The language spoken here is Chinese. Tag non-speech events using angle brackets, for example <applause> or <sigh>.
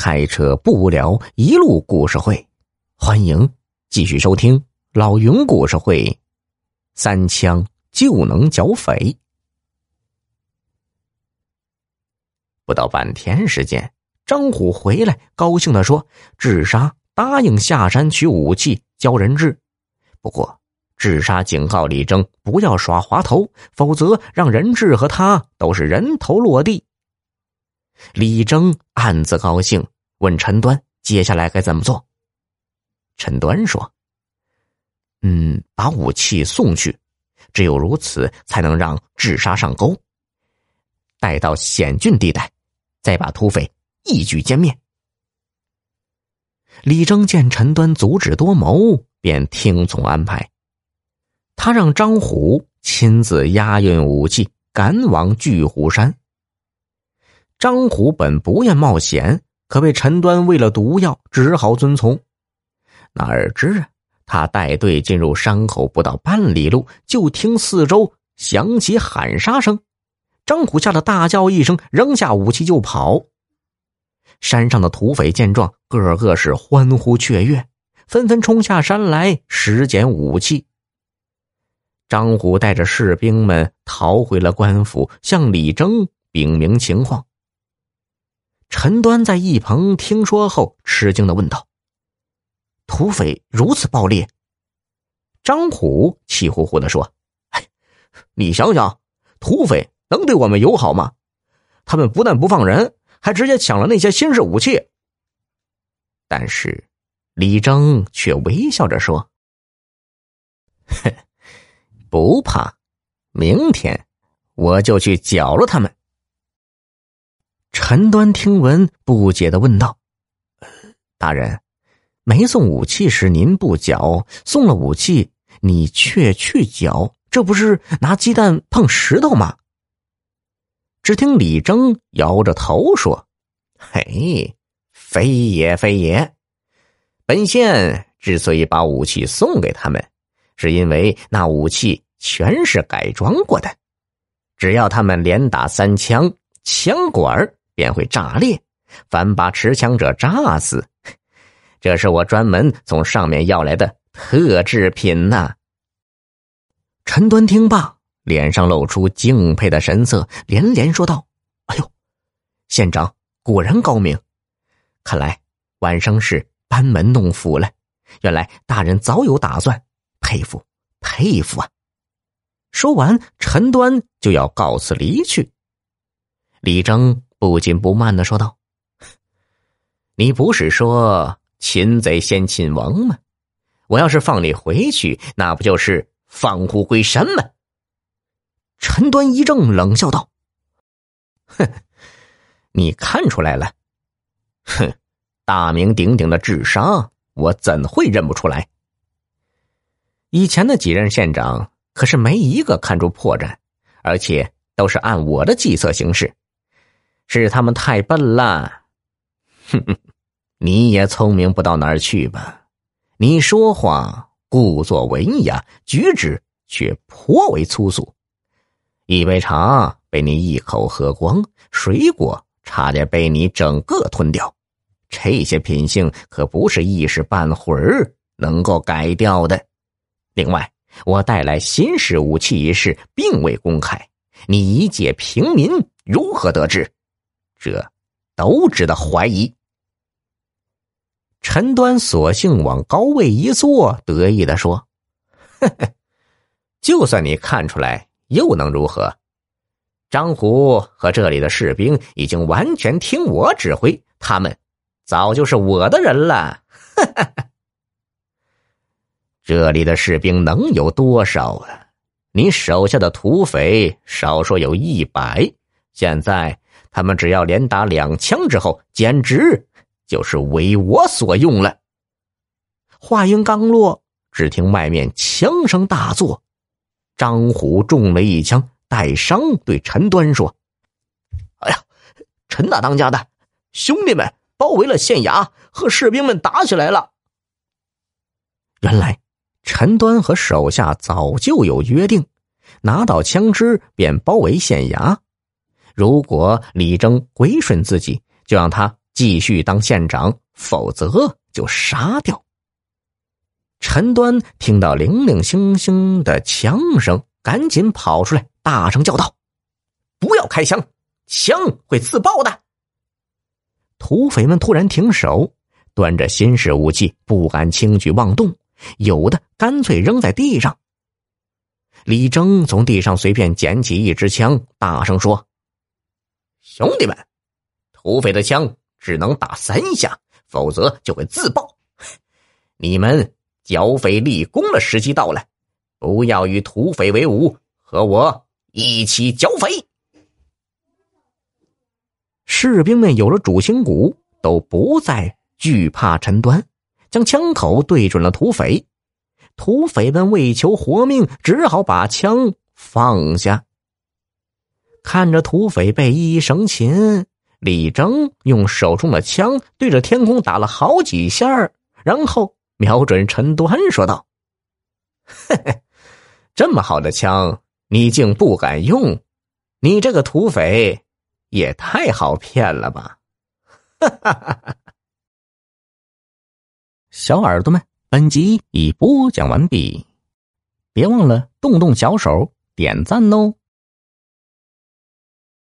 开车不无聊，一路故事会，欢迎继续收听老云故事会。三枪就能剿匪。不到半天时间，张虎回来，高兴的说：“智沙答应下山取武器交人质，不过。”智沙警告李征不要耍滑头，否则让人质和他都是人头落地。李征暗自高兴，问陈端：“接下来该怎么做？”陈端说：“嗯，把武器送去，只有如此，才能让智沙上钩。待到险峻地带，再把土匪一举歼灭。”李征见陈端足智多谋，便听从安排。他让张虎亲自押运武器，赶往巨虎山。张虎本不愿冒险，可被陈端喂了毒药，只好遵从。哪知啊，他带队进入山口不到半里路，就听四周响起喊杀声。张虎吓得大叫一声，扔下武器就跑。山上的土匪见状，个个是欢呼雀跃，纷纷冲下山来拾捡武器。张虎带着士兵们逃回了官府，向李征禀明情况。陈端在一旁听说后，吃惊的问道：“土匪如此暴烈？”张虎气呼呼的说：“哎，你想想，土匪能对我们友好吗？他们不但不放人，还直接抢了那些新式武器。”但是，李征却微笑着说：“ <laughs> 哼。”不怕，明天我就去剿了他们。陈端听闻，不解的问道：“大人，没送武器时您不缴，送了武器你却去缴，这不是拿鸡蛋碰石头吗？”只听李征摇着头说：“嘿，非也非也。本县之所以把武器送给他们。”是因为那武器全是改装过的，只要他们连打三枪，枪管便会炸裂，反把持枪者炸死。这是我专门从上面要来的特制品呐。陈端听罢，脸上露出敬佩的神色，连连说道：“哎呦，县长果然高明，看来晚生是班门弄斧了。原来大人早有打算。”佩服，佩服啊！说完，陈端就要告辞离去。李征不紧不慢的说道：“你不是说擒贼先擒王吗？我要是放你回去，那不就是放虎归山吗？”陈端一怔，冷笑道：“哼，你看出来了？哼，大名鼎鼎的智商，我怎会认不出来？”以前的几任县长可是没一个看出破绽，而且都是按我的计策行事，是他们太笨了。哼哼，你也聪明不到哪儿去吧？你说话故作文雅，举止却颇为粗俗。一杯茶被你一口喝光，水果差点被你整个吞掉，这些品性可不是一时半会儿能够改掉的。另外，我带来新式武器一事并未公开，你一介平民如何得知？这都值得怀疑。陈端索性往高位一坐，得意的说：“呵呵，就算你看出来，又能如何？张虎和这里的士兵已经完全听我指挥，他们早就是我的人了。”哈哈。这里的士兵能有多少啊？你手下的土匪少说有一百，现在他们只要连打两枪之后，简直就是为我所用了。话音刚落，只听外面枪声大作，张虎中了一枪，带伤对陈端说：“哎呀，陈大当家的兄弟们包围了县衙，和士兵们打起来了。”原来。陈端和手下早就有约定，拿到枪支便包围县衙。如果李征归顺自己，就让他继续当县长，否则就杀掉。陈端听到零零星星的枪声，赶紧跑出来，大声叫道：“不要开枪，枪会自爆的！”土匪们突然停手，端着新式武器，不敢轻举妄动，有的干脆扔在地上。李征从地上随便捡起一支枪，大声说：“兄弟们，土匪的枪只能打三下，否则就会自爆。你们。”剿匪立功的时机到了，不要与土匪为伍，和我一起剿匪。士兵们有了主心骨，都不再惧怕陈端，将枪口对准了土匪。土匪们为求活命，只好把枪放下。看着土匪被一一生擒，李征用手中的枪对着天空打了好几下，然后。瞄准陈端说道：“ <laughs> 嘿嘿，这么好的枪，你竟不敢用？你这个土匪也太好骗了吧！”哈哈哈小耳朵们，本集已播讲完毕，别忘了动动小手点赞哦。